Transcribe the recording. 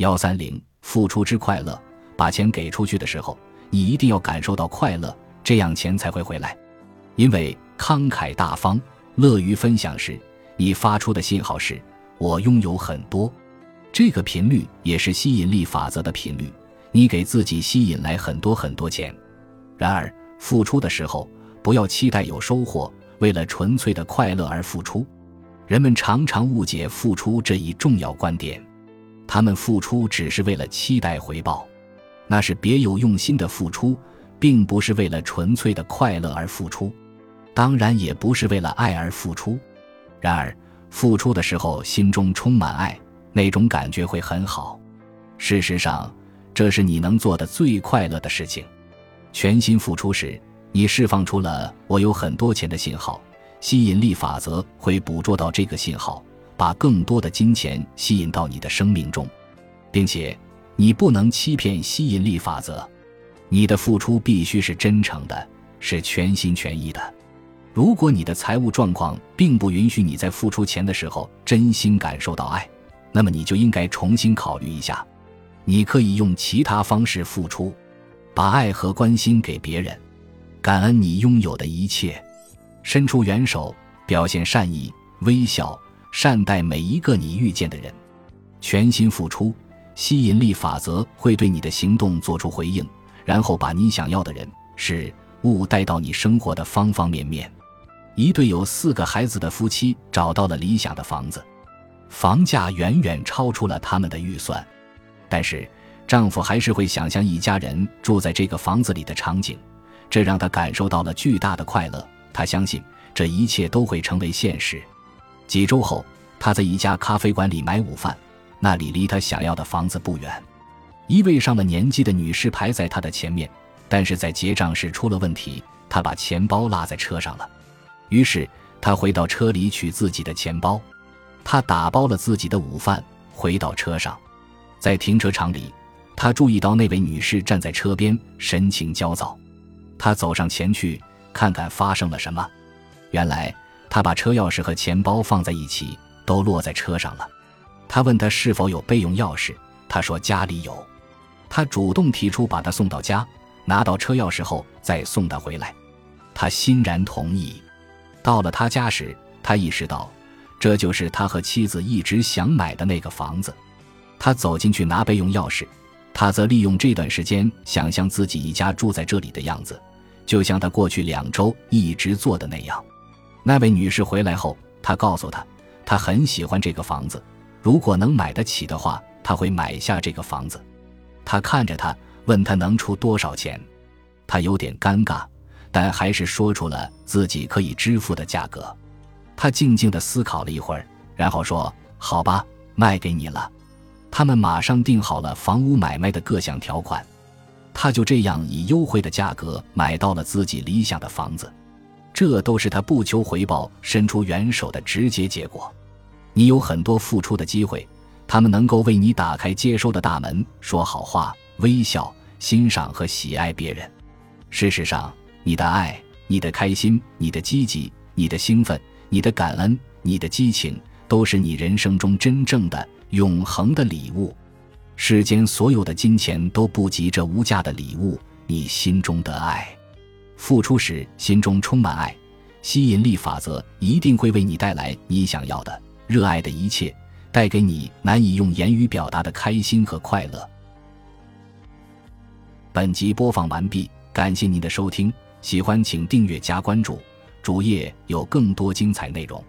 幺三零，付出之快乐。把钱给出去的时候，你一定要感受到快乐，这样钱才会回来。因为慷慨大方、乐于分享时，你发出的信号是“我拥有很多”，这个频率也是吸引力法则的频率。你给自己吸引来很多很多钱。然而，付出的时候不要期待有收获，为了纯粹的快乐而付出。人们常常误解付出这一重要观点，他们付出只是为了期待回报。那是别有用心的付出，并不是为了纯粹的快乐而付出，当然也不是为了爱而付出。然而，付出的时候心中充满爱，那种感觉会很好。事实上，这是你能做的最快乐的事情。全心付出时，你释放出了“我有很多钱”的信号，吸引力法则会捕捉到这个信号，把更多的金钱吸引到你的生命中，并且。你不能欺骗吸引力法则，你的付出必须是真诚的，是全心全意的。如果你的财务状况并不允许你在付出钱的时候真心感受到爱，那么你就应该重新考虑一下。你可以用其他方式付出，把爱和关心给别人，感恩你拥有的一切，伸出援手，表现善意，微笑，善待每一个你遇见的人，全心付出。吸引力法则会对你的行动做出回应，然后把你想要的人、事物带到你生活的方方面面。一对有四个孩子的夫妻找到了理想的房子，房价远远超出了他们的预算，但是丈夫还是会想象一家人住在这个房子里的场景，这让他感受到了巨大的快乐。他相信这一切都会成为现实。几周后，他在一家咖啡馆里买午饭。那里离他想要的房子不远，一位上了年纪的女士排在他的前面，但是在结账时出了问题，他把钱包落在车上了。于是他回到车里取自己的钱包，他打包了自己的午饭回到车上，在停车场里，他注意到那位女士站在车边，神情焦躁。他走上前去看看发生了什么，原来他把车钥匙和钱包放在一起，都落在车上了。他问他是否有备用钥匙，他说家里有。他主动提出把他送到家，拿到车钥匙后再送他回来。他欣然同意。到了他家时，他意识到这就是他和妻子一直想买的那个房子。他走进去拿备用钥匙，他则利用这段时间想象自己一家住在这里的样子，就像他过去两周一直做的那样。那位女士回来后，她告诉他她，很喜欢这个房子。如果能买得起的话，她会买下这个房子。他看着他，问他能出多少钱。他有点尴尬，但还是说出了自己可以支付的价格。他静静地思考了一会儿，然后说：“好吧，卖给你了。”他们马上定好了房屋买卖的各项条款。他就这样以优惠的价格买到了自己理想的房子。这都是他不求回报、伸出援手的直接结果。你有很多付出的机会，他们能够为你打开接收的大门。说好话，微笑，欣赏和喜爱别人。事实上，你的爱、你的开心、你的积极、你的兴奋、你的感恩、你的激情，都是你人生中真正的、永恒的礼物。世间所有的金钱都不及这无价的礼物——你心中的爱。付出时心中充满爱，吸引力法则一定会为你带来你想要的。热爱的一切，带给你难以用言语表达的开心和快乐。本集播放完毕，感谢您的收听，喜欢请订阅加关注，主页有更多精彩内容。